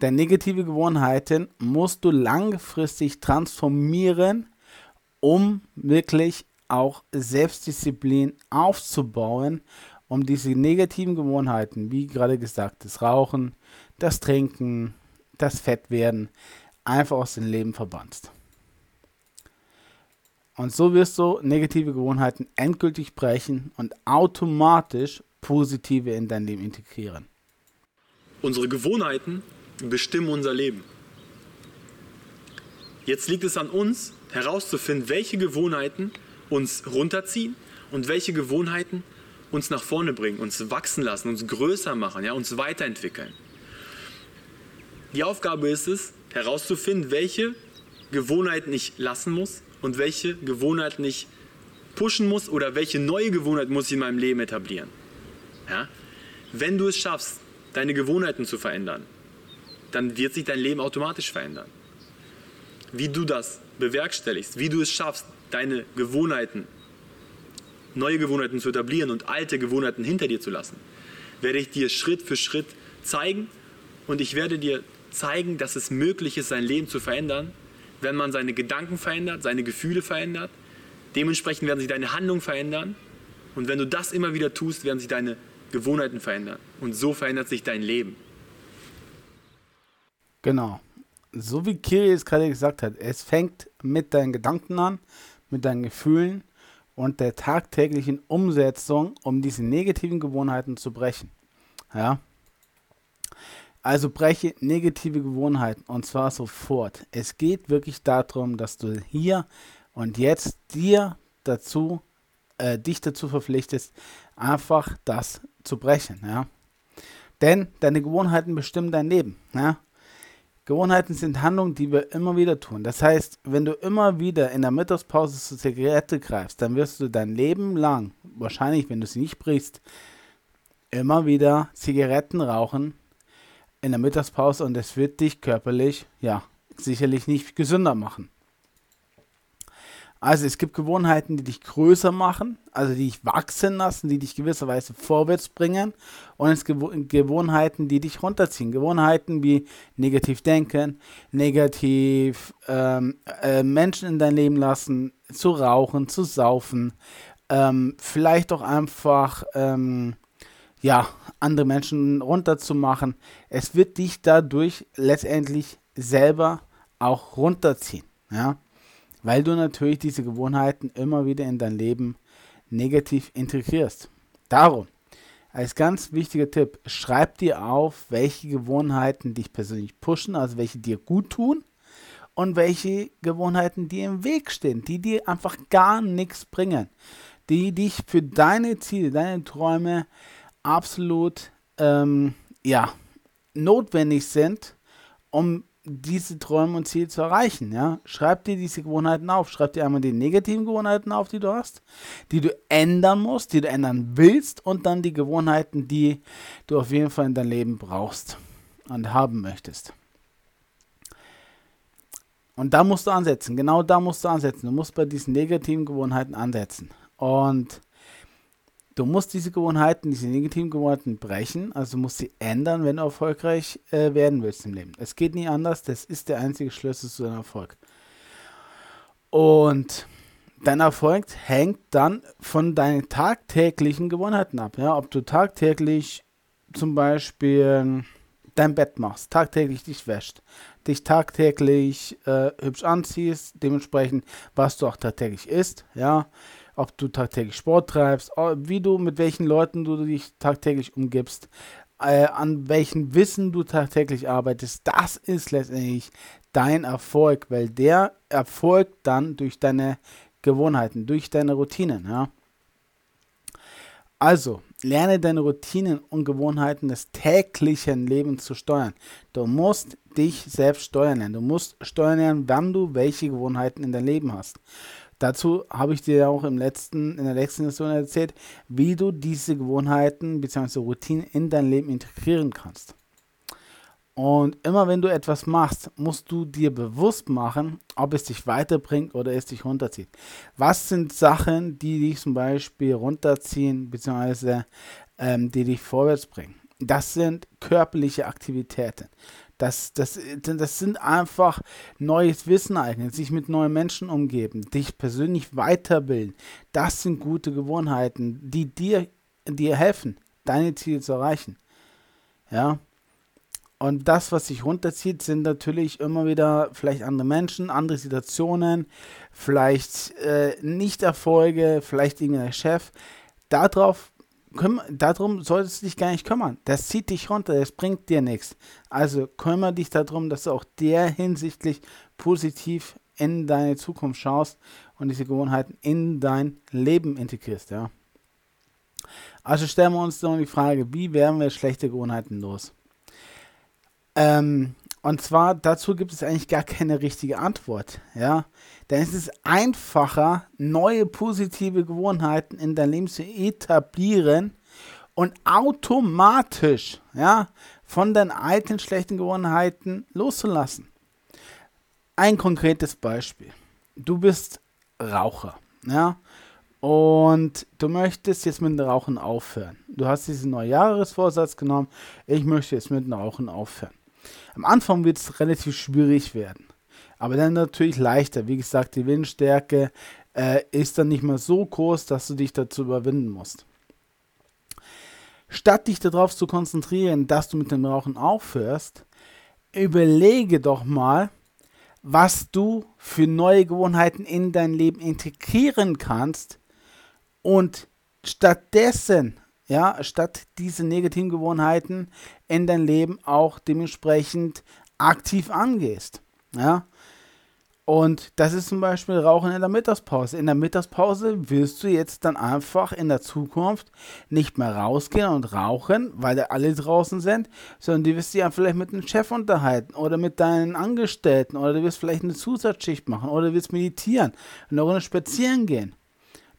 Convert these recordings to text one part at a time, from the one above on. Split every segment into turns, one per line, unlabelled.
Denn negative Gewohnheiten musst du langfristig transformieren, um wirklich auch Selbstdisziplin aufzubauen, um diese negativen Gewohnheiten, wie gerade gesagt, das Rauchen, das Trinken, das Fettwerden, einfach aus dem Leben verbannst. Und so wirst du negative Gewohnheiten endgültig brechen und automatisch positive in dein Leben integrieren.
Unsere Gewohnheiten bestimmen unser Leben. Jetzt liegt es an uns herauszufinden, welche Gewohnheiten uns runterziehen und welche Gewohnheiten uns nach vorne bringen, uns wachsen lassen, uns größer machen, ja, uns weiterentwickeln. Die Aufgabe ist es, herauszufinden, welche Gewohnheiten ich lassen muss und welche Gewohnheiten ich pushen muss oder welche neue Gewohnheit muss ich in meinem Leben etablieren. Ja? Wenn du es schaffst, deine Gewohnheiten zu verändern, dann wird sich dein Leben automatisch verändern. Wie du das bewerkstelligst, wie du es schaffst, deine Gewohnheiten, neue Gewohnheiten zu etablieren und alte Gewohnheiten hinter dir zu lassen, werde ich dir Schritt für Schritt zeigen und ich werde dir zeigen, dass es möglich ist, sein Leben zu verändern, wenn man seine Gedanken verändert, seine Gefühle verändert. Dementsprechend werden sich deine Handlungen verändern und wenn du das immer wieder tust, werden sich deine Gewohnheiten verändern und so verändert sich dein Leben.
Genau. So wie Kiri es gerade gesagt hat, es fängt mit deinen Gedanken an, mit deinen Gefühlen und der tagtäglichen Umsetzung, um diese negativen Gewohnheiten zu brechen. Ja. Also breche negative Gewohnheiten und zwar sofort. Es geht wirklich darum, dass du hier und jetzt dir dazu, äh, dich dazu verpflichtest, einfach das zu brechen. Ja. Denn deine Gewohnheiten bestimmen dein Leben. Ja. Gewohnheiten sind Handlungen, die wir immer wieder tun. Das heißt, wenn du immer wieder in der Mittagspause zur Zigarette greifst, dann wirst du dein Leben lang, wahrscheinlich, wenn du sie nicht brichst, immer wieder Zigaretten rauchen in der Mittagspause und es wird dich körperlich, ja, sicherlich nicht gesünder machen. Also es gibt Gewohnheiten, die dich größer machen, also die dich wachsen lassen, die dich gewisserweise vorwärts bringen. Und es gibt Gewohnheiten, die dich runterziehen. Gewohnheiten wie negativ denken, negativ ähm, äh, Menschen in dein Leben lassen, zu rauchen, zu saufen, ähm, vielleicht auch einfach ähm, ja, andere Menschen runterzumachen. Es wird dich dadurch letztendlich selber auch runterziehen. Ja weil du natürlich diese Gewohnheiten immer wieder in dein Leben negativ integrierst. Darum, als ganz wichtiger Tipp, schreib dir auf, welche Gewohnheiten dich persönlich pushen, also welche dir gut tun und welche Gewohnheiten dir im Weg stehen, die dir einfach gar nichts bringen, die dich für deine Ziele, deine Träume absolut ähm, ja, notwendig sind, um diese Träume und Ziele zu erreichen. Ja? Schreib dir diese Gewohnheiten auf. Schreib dir einmal die negativen Gewohnheiten auf, die du hast, die du ändern musst, die du ändern willst und dann die Gewohnheiten, die du auf jeden Fall in dein Leben brauchst und haben möchtest. Und da musst du ansetzen. Genau da musst du ansetzen. Du musst bei diesen negativen Gewohnheiten ansetzen. Und Du musst diese Gewohnheiten, diese negativen Gewohnheiten brechen, also musst sie ändern, wenn du erfolgreich äh, werden willst im Leben. Es geht nie anders, das ist der einzige Schlüssel zu deinem Erfolg. Und dein Erfolg hängt dann von deinen tagtäglichen Gewohnheiten ab. Ja? Ob du tagtäglich zum Beispiel dein Bett machst, tagtäglich dich wäscht, dich tagtäglich äh, hübsch anziehst, dementsprechend, was du auch tagtäglich isst, ja, ob du tagtäglich Sport treibst, wie du mit welchen Leuten du dich tagtäglich umgibst, äh, an welchem Wissen du tagtäglich arbeitest, das ist letztendlich dein Erfolg, weil der erfolgt dann durch deine Gewohnheiten, durch deine Routinen, ja. Also, lerne deine Routinen und Gewohnheiten des täglichen Lebens zu steuern. Du musst dich selbst steuern lernen. Du musst steuern lernen, wann du welche Gewohnheiten in deinem Leben hast. Dazu habe ich dir auch im letzten, in der letzten Session erzählt, wie du diese Gewohnheiten bzw. Routinen in dein Leben integrieren kannst. Und immer wenn du etwas machst, musst du dir bewusst machen, ob es dich weiterbringt oder es dich runterzieht. Was sind Sachen, die dich zum Beispiel runterziehen bzw. Ähm, die dich vorwärts bringen? Das sind körperliche Aktivitäten. Das, das, das sind einfach neues Wissen eignen, sich mit neuen Menschen umgeben, dich persönlich weiterbilden. Das sind gute Gewohnheiten, die dir, dir helfen, deine Ziele zu erreichen. Ja. Und das, was sich runterzieht, sind natürlich immer wieder vielleicht andere Menschen, andere Situationen, vielleicht äh, Nicht-Erfolge, vielleicht irgendein Chef. Darauf darum solltest du dich gar nicht kümmern. Das zieht dich runter, das bringt dir nichts. Also kümmere dich darum, dass du auch der hinsichtlich positiv in deine Zukunft schaust und diese Gewohnheiten in dein Leben integrierst, ja. Also stellen wir uns doch die Frage, wie werden wir schlechte Gewohnheiten los? Ähm, und zwar dazu gibt es eigentlich gar keine richtige Antwort, ja. Denn es ist einfacher, neue positive Gewohnheiten in dein Leben zu etablieren und automatisch, ja, von deinen alten schlechten Gewohnheiten loszulassen. Ein konkretes Beispiel. Du bist Raucher, ja, und du möchtest jetzt mit dem Rauchen aufhören. Du hast diesen Neujahresvorsatz genommen, ich möchte jetzt mit dem Rauchen aufhören. Am Anfang wird es relativ schwierig werden. Aber dann natürlich leichter. Wie gesagt, die Windstärke äh, ist dann nicht mehr so groß, dass du dich dazu überwinden musst. Statt dich darauf zu konzentrieren, dass du mit dem Rauchen aufhörst, überlege doch mal, was du für neue Gewohnheiten in dein Leben integrieren kannst und stattdessen ja, statt diese negativen Gewohnheiten in dein Leben auch dementsprechend aktiv angehst. Ja. Und das ist zum Beispiel Rauchen in der Mittagspause. In der Mittagspause wirst du jetzt dann einfach in der Zukunft nicht mehr rausgehen und rauchen, weil da alle draußen sind, sondern du wirst dich ja vielleicht mit einem Chef unterhalten oder mit deinen Angestellten oder du wirst vielleicht eine Zusatzschicht machen oder du wirst meditieren, eine Runde spazieren gehen,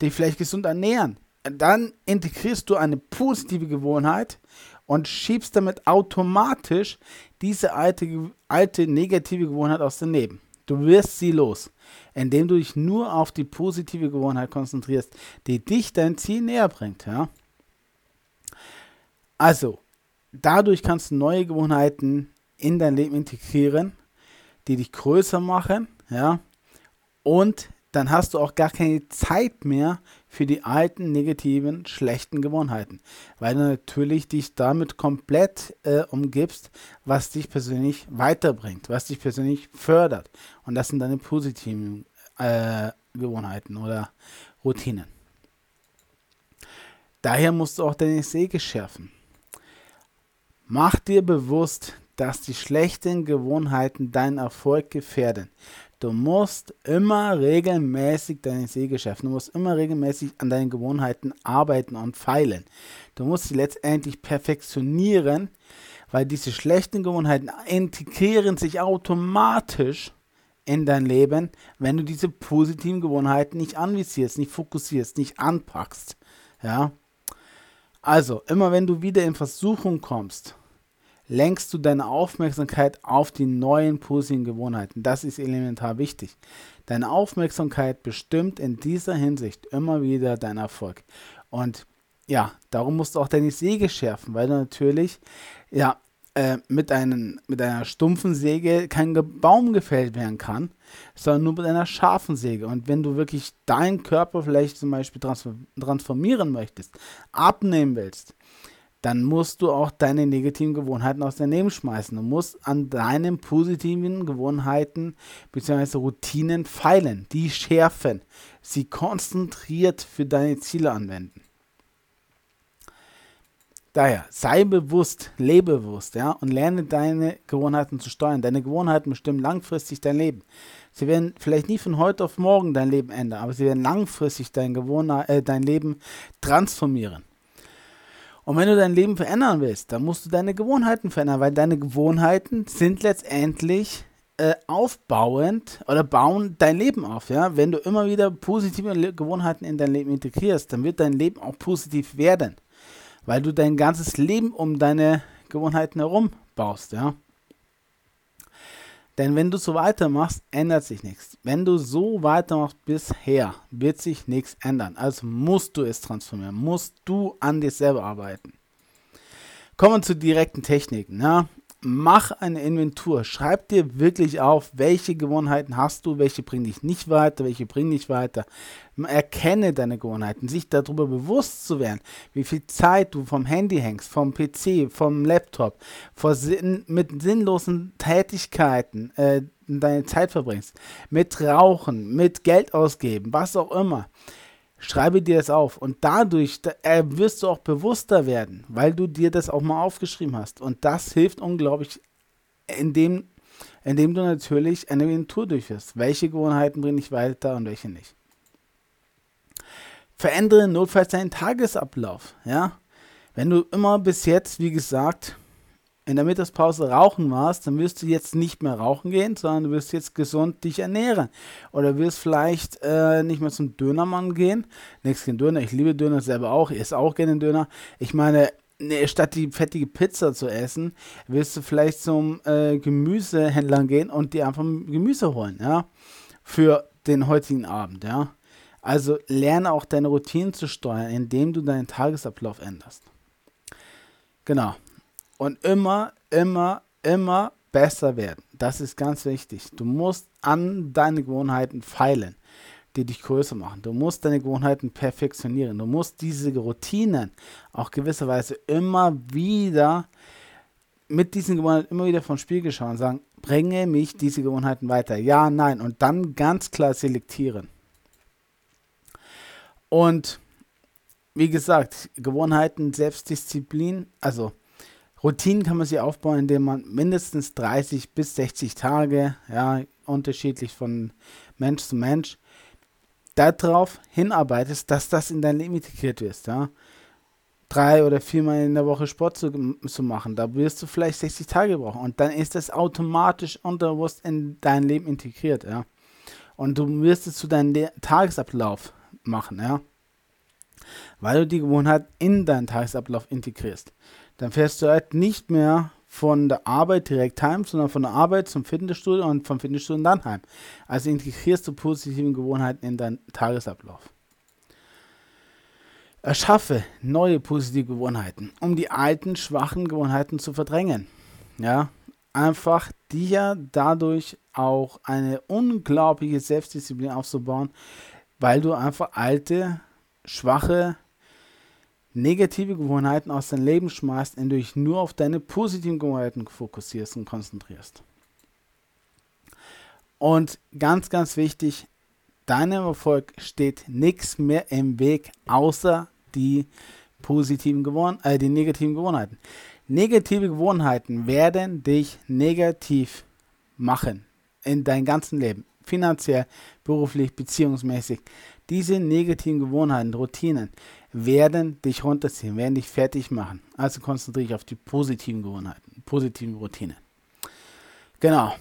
dich vielleicht gesund ernähren dann integrierst du eine positive Gewohnheit und schiebst damit automatisch diese alte, alte negative Gewohnheit aus dem Leben. Du wirst sie los, indem du dich nur auf die positive Gewohnheit konzentrierst, die dich dein Ziel näher bringt. Ja? Also, dadurch kannst du neue Gewohnheiten in dein Leben integrieren, die dich größer machen, ja, und dann hast du auch gar keine Zeit mehr für die alten, negativen, schlechten Gewohnheiten, weil du natürlich dich damit komplett äh, umgibst, was dich persönlich weiterbringt, was dich persönlich fördert. Und das sind deine positiven äh, Gewohnheiten oder Routinen. Daher musst du auch deine Säge schärfen. Mach dir bewusst, dass die schlechten Gewohnheiten deinen Erfolg gefährden. Du musst immer regelmäßig deine Säge schärfen. Du musst immer regelmäßig an deinen Gewohnheiten arbeiten und feilen. Du musst sie letztendlich perfektionieren, weil diese schlechten Gewohnheiten integrieren sich automatisch in dein Leben, wenn du diese positiven Gewohnheiten nicht anvisierst, nicht fokussierst, nicht anpackst. Ja? Also, immer wenn du wieder in Versuchung kommst, lenkst du deine Aufmerksamkeit auf die neuen positiven Gewohnheiten. Das ist elementar wichtig. Deine Aufmerksamkeit bestimmt in dieser Hinsicht immer wieder deinen Erfolg. Und ja, darum musst du auch deine Säge schärfen, weil du natürlich ja, äh, mit, einen, mit einer stumpfen Säge kein Baum gefällt werden kann, sondern nur mit einer scharfen Säge. Und wenn du wirklich deinen Körper vielleicht zum Beispiel transformieren möchtest, abnehmen willst, dann musst du auch deine negativen Gewohnheiten aus deinem Leben schmeißen. Du musst an deinen positiven Gewohnheiten bzw. Routinen feilen, die schärfen, sie konzentriert für deine Ziele anwenden. Daher sei bewusst, lebe bewusst, ja, und lerne deine Gewohnheiten zu steuern. Deine Gewohnheiten bestimmen langfristig dein Leben. Sie werden vielleicht nie von heute auf morgen dein Leben ändern, aber sie werden langfristig dein, Gewohnheit, äh, dein Leben transformieren. Und wenn du dein Leben verändern willst, dann musst du deine Gewohnheiten verändern, weil deine Gewohnheiten sind letztendlich äh, aufbauend oder bauen dein Leben auf. Ja? Wenn du immer wieder positive Gewohnheiten in dein Leben integrierst, dann wird dein Leben auch positiv werden, weil du dein ganzes Leben um deine Gewohnheiten herum baust. Ja? Denn wenn du so weitermachst, ändert sich nichts. Wenn du so weitermachst bisher, wird sich nichts ändern. Also musst du es transformieren, musst du an dir selber arbeiten. Kommen wir zu direkten Techniken. Ja? Mach eine Inventur. Schreib dir wirklich auf, welche Gewohnheiten hast du, welche bringen dich nicht weiter, welche bringen dich weiter. Erkenne deine Gewohnheiten, sich darüber bewusst zu werden, wie viel Zeit du vom Handy hängst, vom PC, vom Laptop, Sinn, mit sinnlosen Tätigkeiten äh, deine Zeit verbringst, mit Rauchen, mit Geld ausgeben, was auch immer. Schreibe dir das auf und dadurch äh, wirst du auch bewusster werden, weil du dir das auch mal aufgeschrieben hast. Und das hilft unglaublich, indem, indem du natürlich eine Inventur durchführst. Welche Gewohnheiten bringen dich weiter und welche nicht. Verändere notfalls deinen Tagesablauf. Ja? Wenn du immer bis jetzt, wie gesagt, in der Mittagspause rauchen warst, dann wirst du jetzt nicht mehr rauchen gehen, sondern du wirst jetzt gesund dich ernähren. Oder wirst vielleicht äh, nicht mehr zum Dönermann gehen. Nichts gegen Döner, ich liebe Döner selber auch, ich esse auch gerne Döner. Ich meine, nee, statt die fettige Pizza zu essen, wirst du vielleicht zum äh, Gemüsehändler gehen und dir einfach Gemüse holen, ja, für den heutigen Abend, ja. Also lerne auch deine Routinen zu steuern, indem du deinen Tagesablauf änderst. Genau und immer, immer, immer besser werden. Das ist ganz wichtig. Du musst an deine Gewohnheiten feilen, die dich größer machen. Du musst deine Gewohnheiten perfektionieren. Du musst diese Routinen auch gewisserweise immer wieder mit diesen Gewohnheiten immer wieder vom Spiegel schauen und sagen, bringe mich diese Gewohnheiten weiter. Ja, nein. Und dann ganz klar selektieren. Und wie gesagt, Gewohnheiten, Selbstdisziplin, also Routinen kann man sich aufbauen, indem man mindestens 30 bis 60 Tage, ja, unterschiedlich von Mensch zu Mensch, darauf hinarbeitet, dass das in dein Leben integriert wird. Ja. Drei oder viermal in der Woche Sport zu, zu machen, da wirst du vielleicht 60 Tage brauchen und dann ist das automatisch unterbewusst in dein Leben integriert. Ja. Und du wirst es zu deinem Le Tagesablauf machen, ja. Weil du die Gewohnheit in deinen Tagesablauf integrierst dann fährst du halt nicht mehr von der Arbeit direkt heim, sondern von der Arbeit zum Fitnessstudio und vom Fitnessstudio dann heim. Also integrierst du positive Gewohnheiten in deinen Tagesablauf. Erschaffe neue positive Gewohnheiten, um die alten schwachen Gewohnheiten zu verdrängen. Ja, einfach dir dadurch auch eine unglaubliche Selbstdisziplin aufzubauen, weil du einfach alte, schwache negative Gewohnheiten aus deinem Leben schmeißt, indem du dich nur auf deine positiven Gewohnheiten fokussierst und konzentrierst. Und ganz, ganz wichtig, deinem Erfolg steht nichts mehr im Weg, außer die positiven Gewohnheiten, äh, die negativen Gewohnheiten. Negative Gewohnheiten werden dich negativ machen in deinem ganzen Leben, finanziell, beruflich, beziehungsmäßig. Diese negativen Gewohnheiten, Routinen werden dich runterziehen, werden dich fertig machen. Also konzentriere dich auf die positiven Gewohnheiten, positiven Routinen. Genau.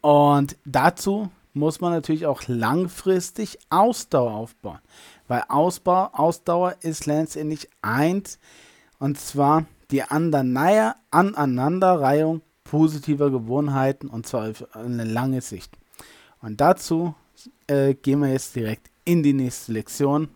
Und dazu muss man natürlich auch langfristig Ausdauer aufbauen. Weil Ausbau, Ausdauer ist letztendlich eins, und zwar die Aneinanderreihung positiver Gewohnheiten, und zwar auf eine lange Sicht. Und dazu äh, gehen wir jetzt direkt in die nächste Lektion.